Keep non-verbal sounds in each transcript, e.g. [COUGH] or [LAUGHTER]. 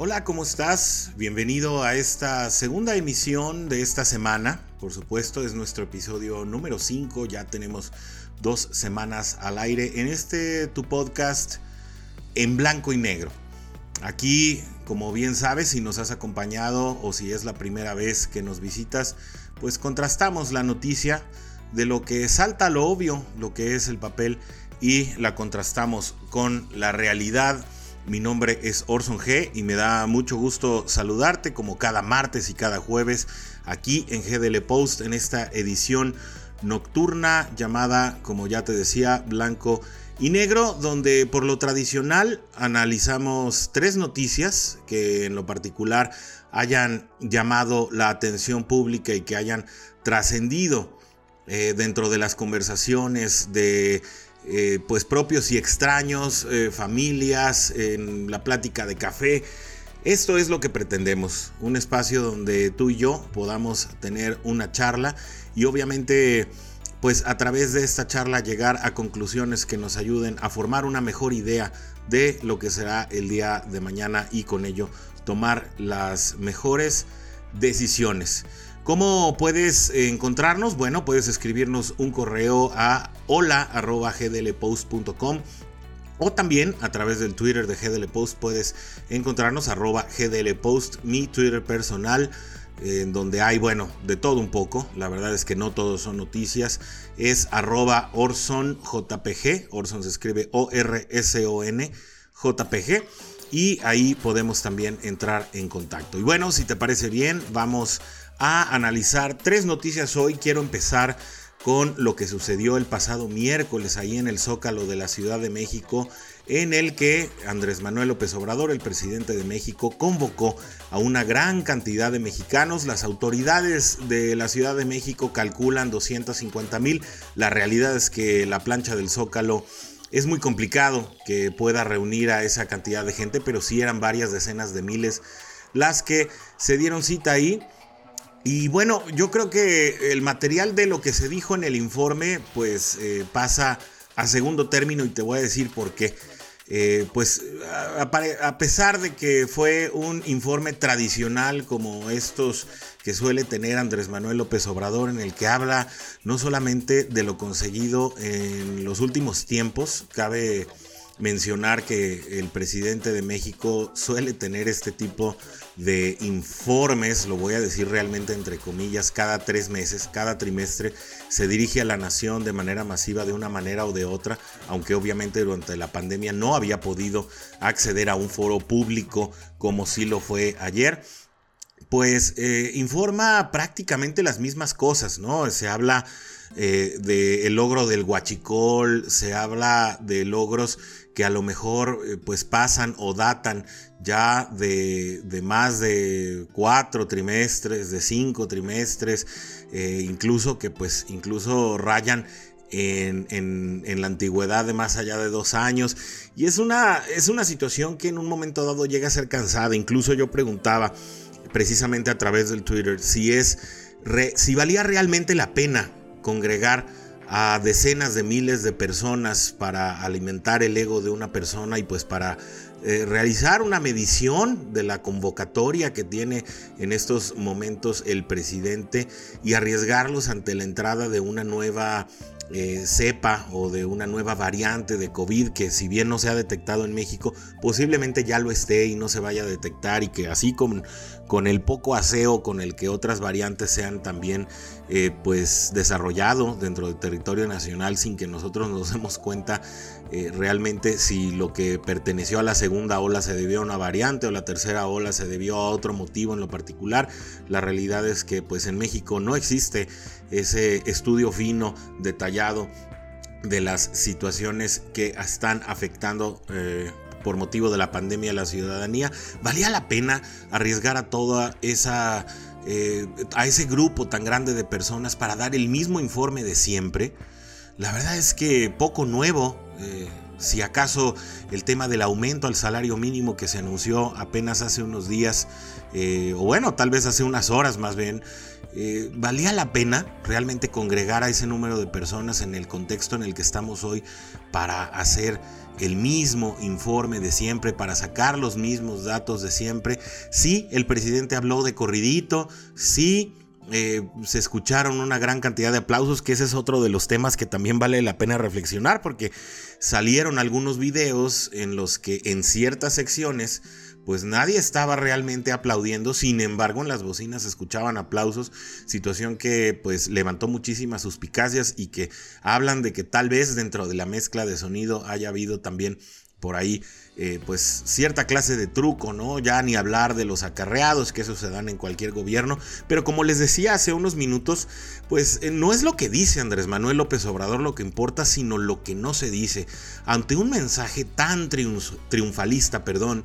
Hola, ¿cómo estás? Bienvenido a esta segunda emisión de esta semana. Por supuesto, es nuestro episodio número 5. Ya tenemos dos semanas al aire en este tu podcast en blanco y negro. Aquí, como bien sabes, si nos has acompañado o si es la primera vez que nos visitas, pues contrastamos la noticia de lo que salta lo obvio, lo que es el papel, y la contrastamos con la realidad mi nombre es Orson G y me da mucho gusto saludarte como cada martes y cada jueves aquí en GDL Post en esta edición nocturna llamada, como ya te decía, Blanco y Negro, donde por lo tradicional analizamos tres noticias que en lo particular hayan llamado la atención pública y que hayan trascendido eh, dentro de las conversaciones de eh, pues propios y extraños, eh, familias, en la plática de café. Esto es lo que pretendemos, un espacio donde tú y yo podamos tener una charla y obviamente pues a través de esta charla llegar a conclusiones que nos ayuden a formar una mejor idea de lo que será el día de mañana y con ello tomar las mejores decisiones. ¿Cómo puedes encontrarnos? Bueno, puedes escribirnos un correo a hola.gdlpost.com o también a través del Twitter de GDL Post puedes encontrarnos arroba GDL Post, mi Twitter personal, en donde hay, bueno, de todo un poco. La verdad es que no todos son noticias. Es arroba Orson JPG. Orson se escribe O-R-S-O-N JPG. Y ahí podemos también entrar en contacto. Y bueno, si te parece bien, vamos a analizar tres noticias hoy. Quiero empezar con lo que sucedió el pasado miércoles ahí en el Zócalo de la Ciudad de México, en el que Andrés Manuel López Obrador, el presidente de México, convocó a una gran cantidad de mexicanos. Las autoridades de la Ciudad de México calculan 250 mil. La realidad es que la plancha del Zócalo es muy complicado que pueda reunir a esa cantidad de gente, pero sí eran varias decenas de miles las que se dieron cita ahí y bueno, yo creo que el material de lo que se dijo en el informe, pues eh, pasa a segundo término y te voy a decir por qué. Eh, pues a, pesar de que fue un informe tradicional como estos que suele tener Andrés Manuel López Obrador, en el que habla no solamente de lo conseguido en los últimos tiempos, cabe mencionar que el presidente de México suele tener este tipo de informes, lo voy a decir realmente entre comillas, cada tres meses, cada trimestre, se dirige a la nación de manera masiva de una manera o de otra, aunque obviamente durante la pandemia no había podido acceder a un foro público como sí lo fue ayer pues eh, informa prácticamente las mismas cosas, ¿no? Se habla eh, del logro del huachicol, se habla de logros que a lo mejor eh, pues pasan o datan ya de, más de cuatro trimestres, de cinco trimestres, eh, incluso que pues incluso rayan en, en, la antigüedad de más allá de dos años. Y es una, es una situación que en un momento dado llega a ser cansada. Incluso yo preguntaba precisamente a través del Twitter si es si valía realmente la pena congregar a decenas de miles de personas para alimentar el ego de una persona y pues para eh, realizar una medición de la convocatoria que tiene en estos momentos el presidente y arriesgarlos ante la entrada de una nueva eh, cepa o de una nueva variante de COVID que si bien no se ha detectado en México, posiblemente ya lo esté y no se vaya a detectar y que así con, con el poco aseo con el que otras variantes sean también eh, pues desarrollado dentro del territorio nacional sin que nosotros nos demos cuenta eh, realmente si lo que perteneció a la segunda ola se debió a una variante o la tercera ola se debió a otro motivo en lo particular. La realidad es que pues en México no existe ese estudio fino, detallado de las situaciones que están afectando eh, por motivo de la pandemia a la ciudadanía, valía la pena arriesgar a toda esa eh, a ese grupo tan grande de personas para dar el mismo informe de siempre. La verdad es que poco nuevo. Eh, si acaso el tema del aumento al salario mínimo que se anunció apenas hace unos días eh, o bueno, tal vez hace unas horas más bien, eh, ¿valía la pena realmente congregar a ese número de personas en el contexto en el que estamos hoy para hacer el mismo informe de siempre, para sacar los mismos datos de siempre? Sí, el presidente habló de corridito, sí. Eh, se escucharon una gran cantidad de aplausos, que ese es otro de los temas que también vale la pena reflexionar, porque salieron algunos videos en los que en ciertas secciones pues nadie estaba realmente aplaudiendo, sin embargo en las bocinas escuchaban aplausos, situación que pues levantó muchísimas suspicacias y que hablan de que tal vez dentro de la mezcla de sonido haya habido también por ahí eh, pues cierta clase de truco, ¿no? Ya ni hablar de los acarreados, que eso se dan en cualquier gobierno, pero como les decía hace unos minutos, pues eh, no es lo que dice Andrés Manuel López Obrador lo que importa, sino lo que no se dice. Ante un mensaje tan triunfalista, perdón,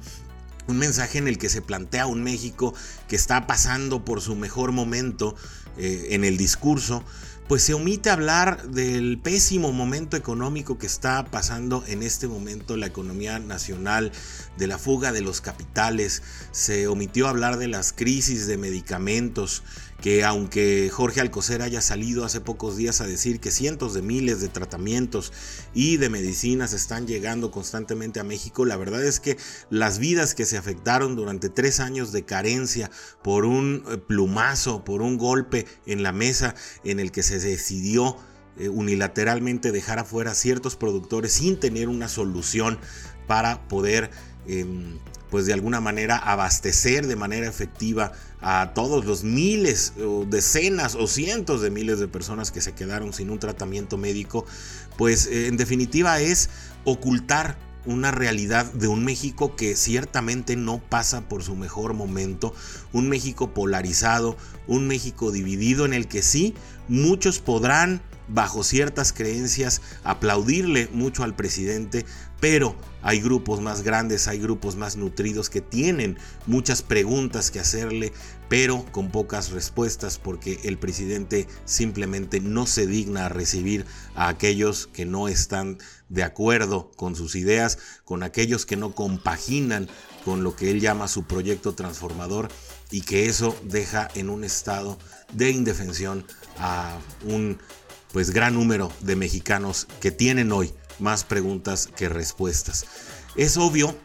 un mensaje en el que se plantea un México que está pasando por su mejor momento eh, en el discurso, pues se omite hablar del pésimo momento económico que está pasando en este momento la economía nacional, de la fuga de los capitales, se omitió hablar de las crisis de medicamentos, que aunque Jorge Alcocer haya salido hace pocos días a decir que cientos de miles de tratamientos y de medicinas están llegando constantemente a México, la verdad es que las vidas que se afectaron durante tres años de carencia por un eh, plumazo, por un golpe en la mesa en el que se decidió eh, unilateralmente dejar afuera ciertos productores sin tener una solución para poder em, pues de alguna manera abastecer de manera efectiva a todos los miles o decenas o cientos de miles de personas que se quedaron sin un tratamiento médico, pues eh, en definitiva es ocultar una realidad de un México que ciertamente no pasa por su mejor momento, un México polarizado, un México dividido en el que sí, muchos podrán bajo ciertas creencias, aplaudirle mucho al presidente, pero hay grupos más grandes, hay grupos más nutridos que tienen muchas preguntas que hacerle, pero con pocas respuestas porque el presidente simplemente no se digna a recibir a aquellos que no están de acuerdo con sus ideas, con aquellos que no compaginan con lo que él llama su proyecto transformador y que eso deja en un estado de indefensión a un pues gran número de mexicanos que tienen hoy más preguntas que respuestas. Es obvio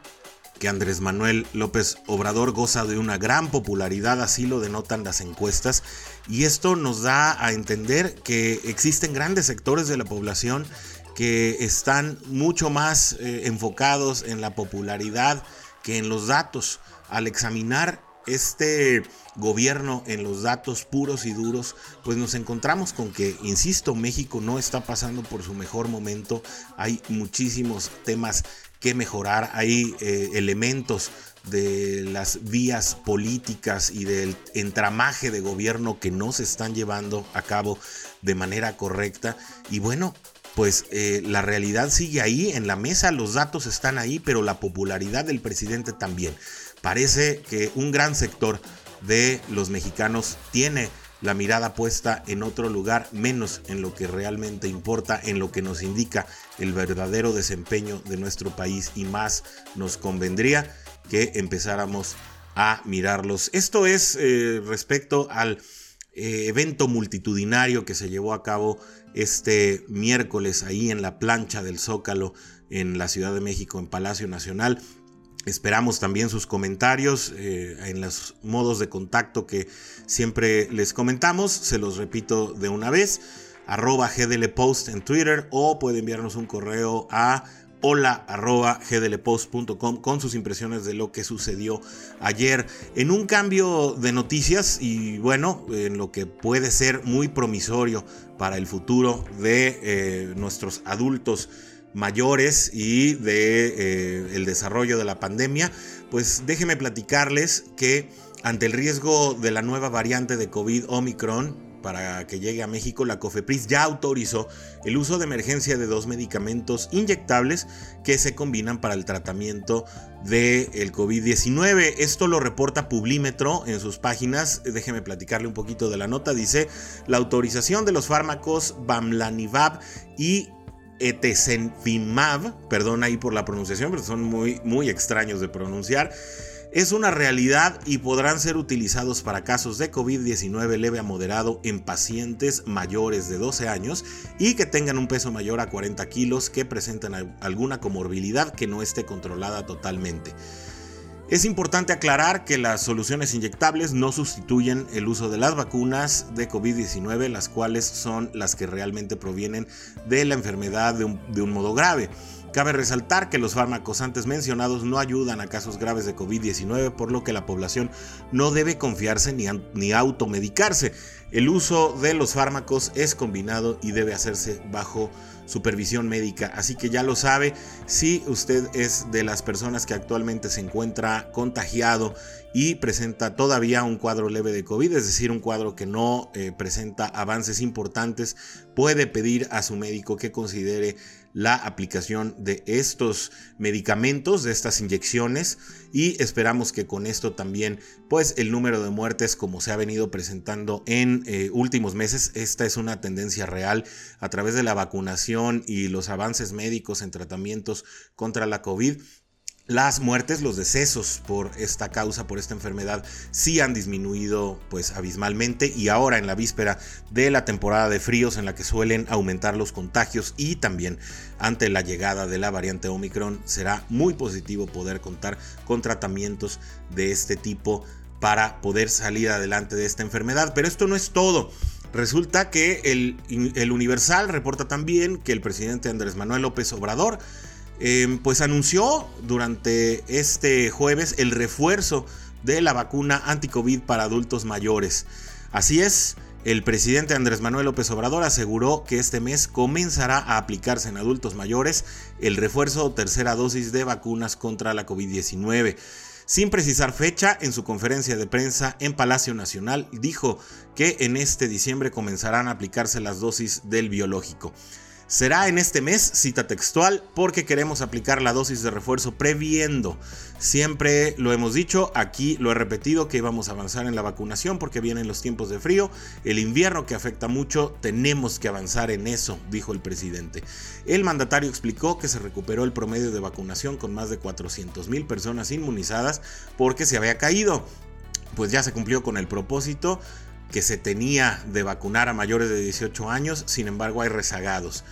que Andrés Manuel López Obrador goza de una gran popularidad, así lo denotan las encuestas, y esto nos da a entender que existen grandes sectores de la población que están mucho más eh, enfocados en la popularidad que en los datos. Al examinar este gobierno en los datos puros y duros, pues nos encontramos con que, insisto, México no está pasando por su mejor momento, hay muchísimos temas que mejorar, hay eh, elementos de las vías políticas y del entramaje de gobierno que no se están llevando a cabo de manera correcta. Y bueno, pues eh, la realidad sigue ahí, en la mesa los datos están ahí, pero la popularidad del presidente también. Parece que un gran sector de los mexicanos tiene la mirada puesta en otro lugar, menos en lo que realmente importa, en lo que nos indica el verdadero desempeño de nuestro país y más nos convendría que empezáramos a mirarlos. Esto es eh, respecto al eh, evento multitudinario que se llevó a cabo este miércoles ahí en la plancha del Zócalo en la Ciudad de México, en Palacio Nacional. Esperamos también sus comentarios eh, en los modos de contacto que siempre les comentamos. Se los repito de una vez. Arroba GDLPost en Twitter o puede enviarnos un correo a hola arroba gdlpost.com con sus impresiones de lo que sucedió ayer en un cambio de noticias y bueno, en lo que puede ser muy promisorio para el futuro de eh, nuestros adultos mayores y de eh, el desarrollo de la pandemia, pues déjenme platicarles que ante el riesgo de la nueva variante de COVID Omicron, para que llegue a México, la COFEPRIS ya autorizó el uso de emergencia de dos medicamentos inyectables que se combinan para el tratamiento del el COVID-19. Esto lo reporta Publímetro en sus páginas. Déjeme platicarle un poquito de la nota. Dice, la autorización de los fármacos Bamlanivab y Etesenfimab, perdón ahí por la pronunciación, pero son muy, muy extraños de pronunciar. es una realidad y podrán ser utilizados para casos de COVID-19 leve a moderado en pacientes mayores de 12 años y que tengan un peso mayor a 40 kilos que presenten alguna comorbilidad que no esté controlada totalmente. Es importante aclarar que las soluciones inyectables no sustituyen el uso de las vacunas de COVID-19, las cuales son las que realmente provienen de la enfermedad de un, modo grave. Cabe resaltar que los fármacos antes mencionados no ayudan a casos graves de COVID-19, por lo que la población no debe confiarse ni, ni automedicarse. El uso de los fármacos es combinado y debe hacerse bajo supervisión médica. Así que ya lo sabe, si usted es de las personas que actualmente se encuentra contagiado y presenta todavía un cuadro leve de COVID, es decir, un cuadro que no eh, presenta avances importantes, puede pedir a su médico que considere la aplicación de estos medicamentos, de estas inyecciones y esperamos que con esto también pues el número de muertes como se ha venido presentando en eh, últimos meses, esta es una tendencia real a través de la vacunación y los avances médicos en tratamientos contra la COVID las muertes, los decesos por esta causa, por esta enfermedad, sí han disminuido pues abismalmente y ahora en la víspera de la temporada de fríos en la que suelen aumentar los contagios y también ante la llegada de la variante Omicron será muy positivo poder contar con tratamientos de este tipo para poder salir adelante de esta enfermedad. Pero esto no es todo. Resulta que el, el Universal reporta también que el presidente Andrés Manuel López Obrador Em, pues anunció durante este jueves el refuerzo de la vacuna anti-COVID para adultos mayores. Así es, el presidente Andrés Manuel López Obrador aseguró que este mes comenzará a aplicarse en adultos mayores el refuerzo o tercera dosis de vacunas contra la COVID-19. Sin precisar fecha, en su conferencia de prensa en Palacio Nacional dijo que en este diciembre comenzarán a aplicarse las dosis del biológico. Será en este mes, cita textual, porque queremos aplicar la dosis de refuerzo previendo. Siempre lo hemos dicho, aquí lo he repetido, que íbamos a avanzar en la vacunación porque vienen los tiempos de frío, el invierno que afecta mucho, tenemos que avanzar en eso, dijo el presidente. El mandatario explicó que se recuperó el promedio de vacunación con más de 400 mil personas inmunizadas porque se había caído. Pues ya se cumplió con el propósito que se tenía de vacunar a mayores de 18 años, sin embargo hay rezagados.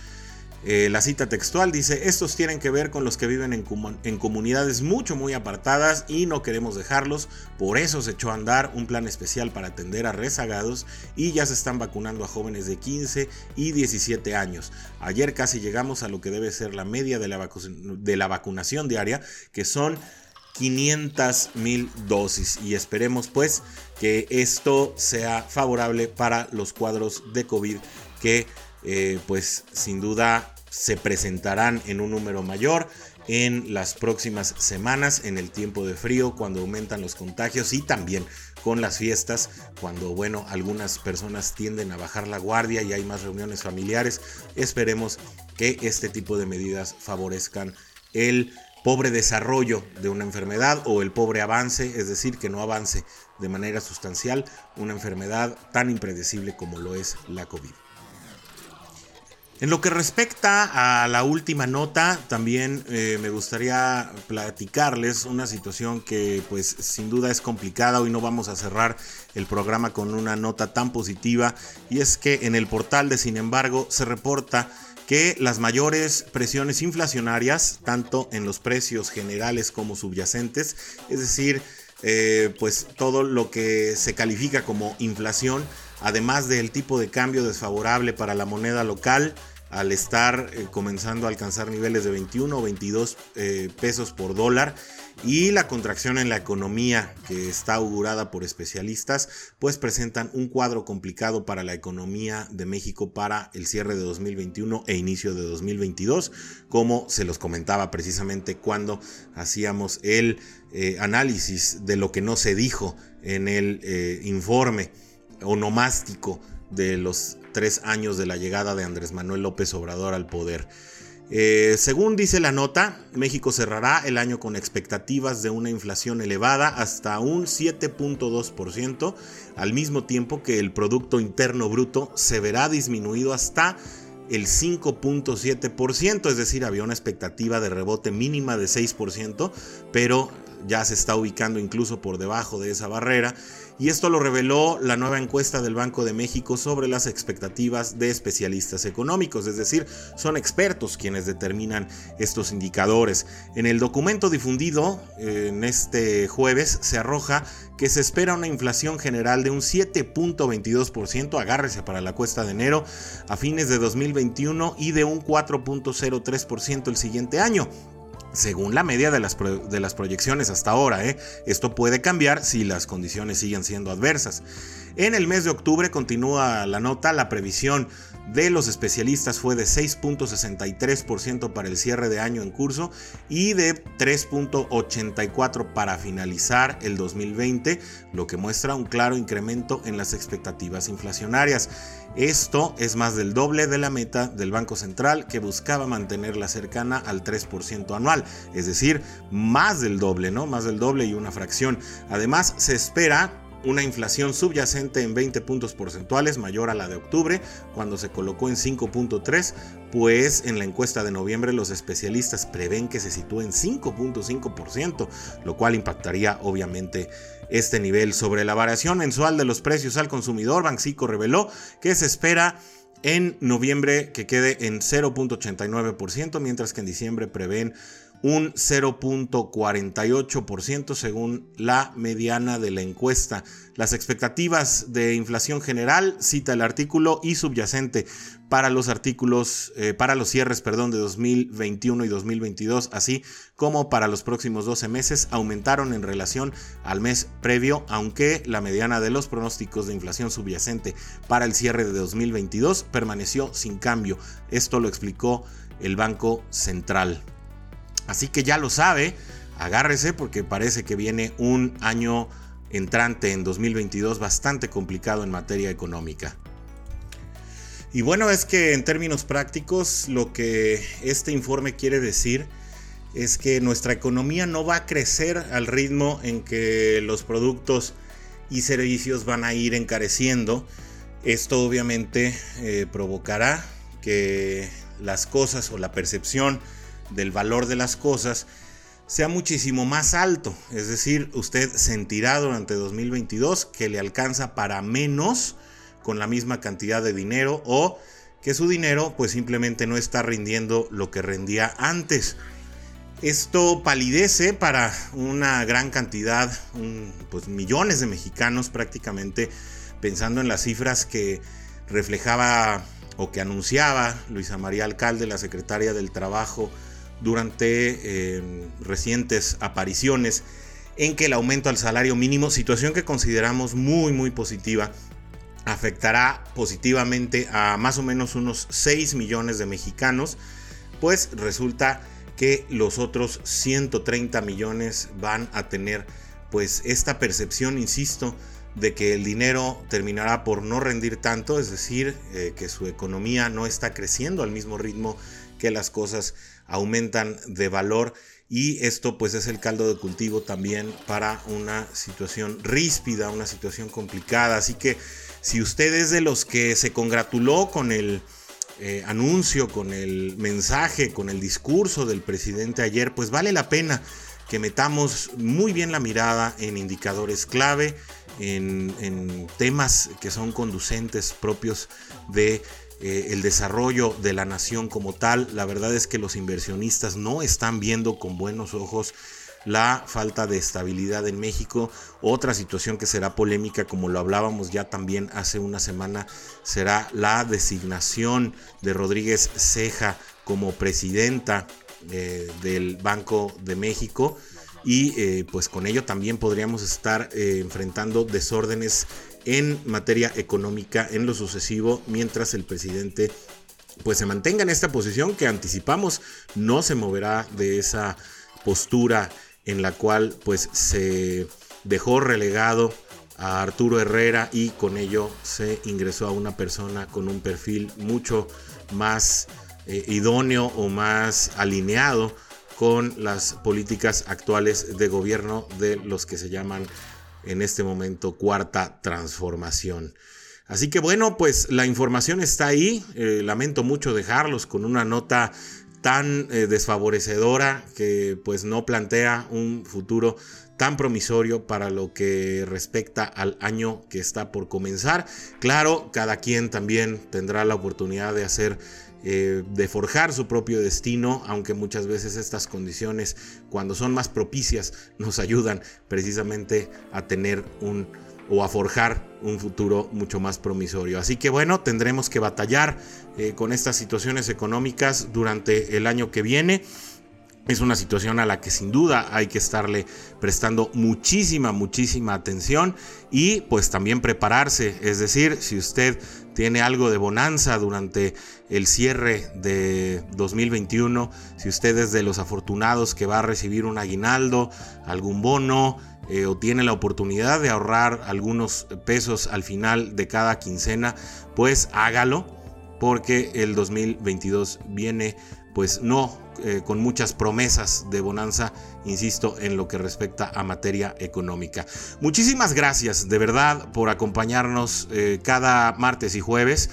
Eh, la cita textual dice, estos tienen que ver con los que viven en, comunidades mucho muy apartadas y no queremos dejarlos, por eso se echó a andar un plan especial para atender a rezagados y ya se están vacunando a jóvenes de 15 y 17 años. Ayer casi llegamos a lo que debe ser la media de de la vacunación diaria, que son 500 mil dosis. Y esperemos pues que esto sea favorable para los cuadros de COVID que eh, pues sin duda se presentarán en un número mayor en las próximas semanas en el tiempo de frío cuando aumentan los contagios y también con las fiestas cuando bueno algunas personas tienden a bajar la guardia y hay más reuniones familiares. Esperemos que este tipo de medidas favorezcan el pobre desarrollo de una enfermedad o el pobre avance, es decir, que no avance de manera sustancial una enfermedad tan impredecible como lo es la COVID. En lo que respecta a la última nota, también eh, me gustaría platicarles una situación que pues sin duda es complicada. Hoy no vamos a cerrar el programa con una nota tan positiva y es que en el portal de Sin embargo se reporta que las mayores presiones inflacionarias, tanto en los precios generales como subyacentes, es decir, eh, pues todo lo que se califica como inflación, además del tipo de cambio desfavorable para la moneda local, al estar eh, comenzando a alcanzar niveles de 21 o 22 eh, pesos por dólar y la contracción en la economía que está augurada por especialistas, pues presentan un cuadro complicado para la economía de México para el cierre de 2021 e inicio de 2022, como se los comentaba precisamente cuando hacíamos el eh, análisis de lo que no se dijo en el informe onomástico de los tres años de la llegada de Andrés Manuel López Obrador al poder. Eh, según dice la nota, México cerrará el año con expectativas de una inflación elevada hasta un 7.2%, al mismo tiempo que el Producto Interno Bruto se verá disminuido hasta el 5.7%, es decir, había una expectativa de rebote mínima de 6%, pero ya se está ubicando incluso por debajo de esa barrera y esto lo reveló la nueva encuesta del Banco de México sobre las expectativas de especialistas económicos, es decir, son expertos quienes determinan estos indicadores. En el documento difundido en este jueves se arroja que se espera una inflación general de un 7.22%, agárrese para la cuesta de enero, a fines de 2021 y de un 4.03% el siguiente año según la media de las, proyecciones hasta ahora. ¿eh? Esto puede cambiar si las condiciones siguen siendo adversas. En el mes de octubre continúa la nota, la previsión de los especialistas fue de 6.63% para el cierre de año en curso y de 3.84% para finalizar el 2020, lo que muestra un claro incremento en las expectativas inflacionarias. Esto es más del doble de la meta del Banco Central que buscaba mantenerla cercana al 3% anual, es decir, más del doble, ¿no? Más del doble y una fracción. Además, se espera una inflación subyacente en 20 puntos porcentuales mayor a la de octubre, cuando se colocó en 5.3, pues en la encuesta de noviembre los especialistas prevén que se sitúe en 5.5%, lo cual impactaría obviamente este nivel. Sobre la variación mensual de los precios al consumidor, Banxico reveló que se espera en noviembre que quede en 0.89%, mientras que en diciembre prevén un 0.48% según la mediana de la encuesta. Las expectativas de inflación general, cita el artículo, y subyacente para los artículos, eh, para los cierres, perdón, de 2021 y 2022, así como para los próximos 12 meses, aumentaron en relación al mes previo, aunque la mediana de los pronósticos de inflación subyacente para el cierre de 2022 permaneció sin cambio. Esto lo explicó el Banco Central. Así que ya lo sabe, agárrese porque parece que viene un año entrante en 2022 bastante complicado en materia económica. Y bueno, es que en términos prácticos lo que este informe quiere decir es que nuestra economía no va a crecer al ritmo en que los productos y servicios van a ir encareciendo. Esto obviamente eh, provocará que las cosas o la percepción del valor de las cosas sea muchísimo más alto. Es decir, usted sentirá durante 2022 que le alcanza para menos con la misma cantidad de dinero o que su dinero pues simplemente no está rindiendo lo que rendía antes. Esto palidece para una gran cantidad, pues millones de mexicanos prácticamente, pensando en las cifras que reflejaba o que anunciaba Luisa María Alcalde, la secretaria del Trabajo, durante eh, recientes apariciones en que el aumento al salario mínimo, situación que consideramos muy muy positiva, afectará positivamente a más o menos unos 6 millones de mexicanos, pues resulta que los otros 130 millones van a tener pues esta percepción, insisto, de que el dinero terminará por no rendir tanto, es decir, eh, que su economía no está creciendo al mismo ritmo que las cosas aumentan de valor y esto pues es el caldo de cultivo también para una situación ríspida, una situación complicada. Así que si usted es de los que se congratuló con el eh, anuncio, con el mensaje, con el discurso del presidente ayer, pues vale la pena que metamos muy bien la mirada en indicadores clave, en, en temas que son conducentes propios de eh, el desarrollo de la nación como tal. La verdad es que los inversionistas no están viendo con buenos ojos la falta de estabilidad en México. Otra situación que será polémica, como lo hablábamos ya también hace una semana, será la designación de Rodríguez Ceja como presidenta eh, del Banco de México. Y eh, pues con ello también podríamos estar enfrentando desórdenes en materia económica en lo sucesivo mientras el presidente pues se mantenga en esta posición que anticipamos no se moverá de esa postura en la cual pues se dejó relegado a Arturo Herrera y con ello se ingresó a una persona con un perfil mucho más eh, idóneo o más alineado con las políticas actuales de gobierno de los que se llaman en este momento cuarta transformación. Así que bueno, pues la información está ahí. Eh, lamento mucho dejarlos con una nota tan eh, desfavorecedora que pues no plantea un futuro tan promisorio para lo que respecta al año que está por comenzar. Claro, cada quien también tendrá la oportunidad de hacer eh, de forjar su propio destino, aunque muchas veces estas condiciones, cuando son más propicias, [LAUGHS] nos ayudan precisamente a tener un o a forjar un futuro mucho más promisorio. Así que bueno, tendremos que batallar eh, con estas situaciones económicas durante el año que viene. Es una situación a la que sin duda hay que estarle prestando muchísima, muchísima atención y pues también prepararse. Es decir, si usted tiene algo de bonanza durante el cierre de 2021, si usted es de los afortunados que va a recibir un aguinaldo, algún bono, eh, o tiene la oportunidad de ahorrar algunos pesos al final de cada quincena, pues hágalo porque el 2022 viene pues no eh, con muchas promesas de bonanza, insisto, en lo que respecta a materia económica. Muchísimas gracias de verdad por acompañarnos eh, cada martes y jueves.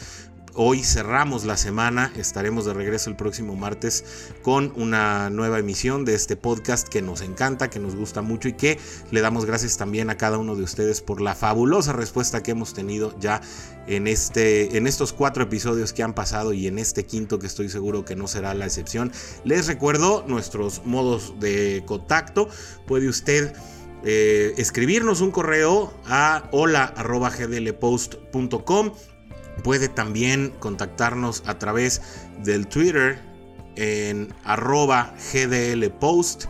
Hoy cerramos la semana, estaremos de regreso el próximo martes con una nueva emisión de este podcast que nos encanta, que nos gusta mucho y que le damos gracias también a cada uno de ustedes por la fabulosa respuesta que hemos tenido ya en, este, en estos cuatro episodios que han pasado y en este quinto que estoy seguro que no será la excepción. Les recuerdo nuestros modos de contacto. Puede usted... Eh, escribirnos un correo a hola.gdlpost.com Puede también contactarnos a través del Twitter en arroba gdlpost.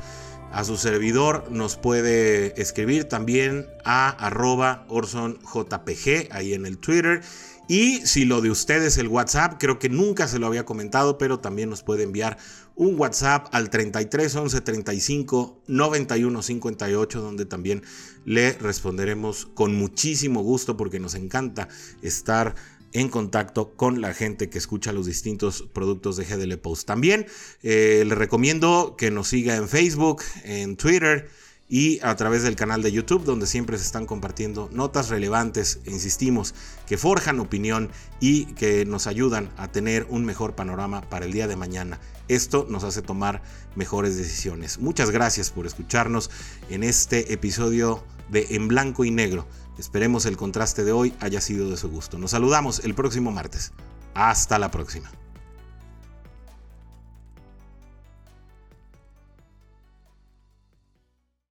A su servidor nos puede escribir también a arroba orsonjpg ahí en el Twitter. Y si lo de ustedes el WhatsApp, creo que nunca se lo había comentado, pero también nos puede enviar un WhatsApp al 33 11 35 91 58, donde también le responderemos con muchísimo gusto porque nos encanta estar en contacto con la gente que escucha los distintos productos de GDL Post. También eh, le recomiendo que nos siga en Facebook, en Twitter y a través del canal de YouTube donde siempre se están compartiendo notas relevantes, insistimos, que forjan opinión y que nos ayudan a tener un mejor panorama para el día de mañana. Esto nos hace tomar mejores decisiones. Muchas gracias por escucharnos en este episodio de En Blanco y Negro Esperemos el contraste de hoy haya sido de su gusto. Nos saludamos el próximo martes. Hasta la próxima.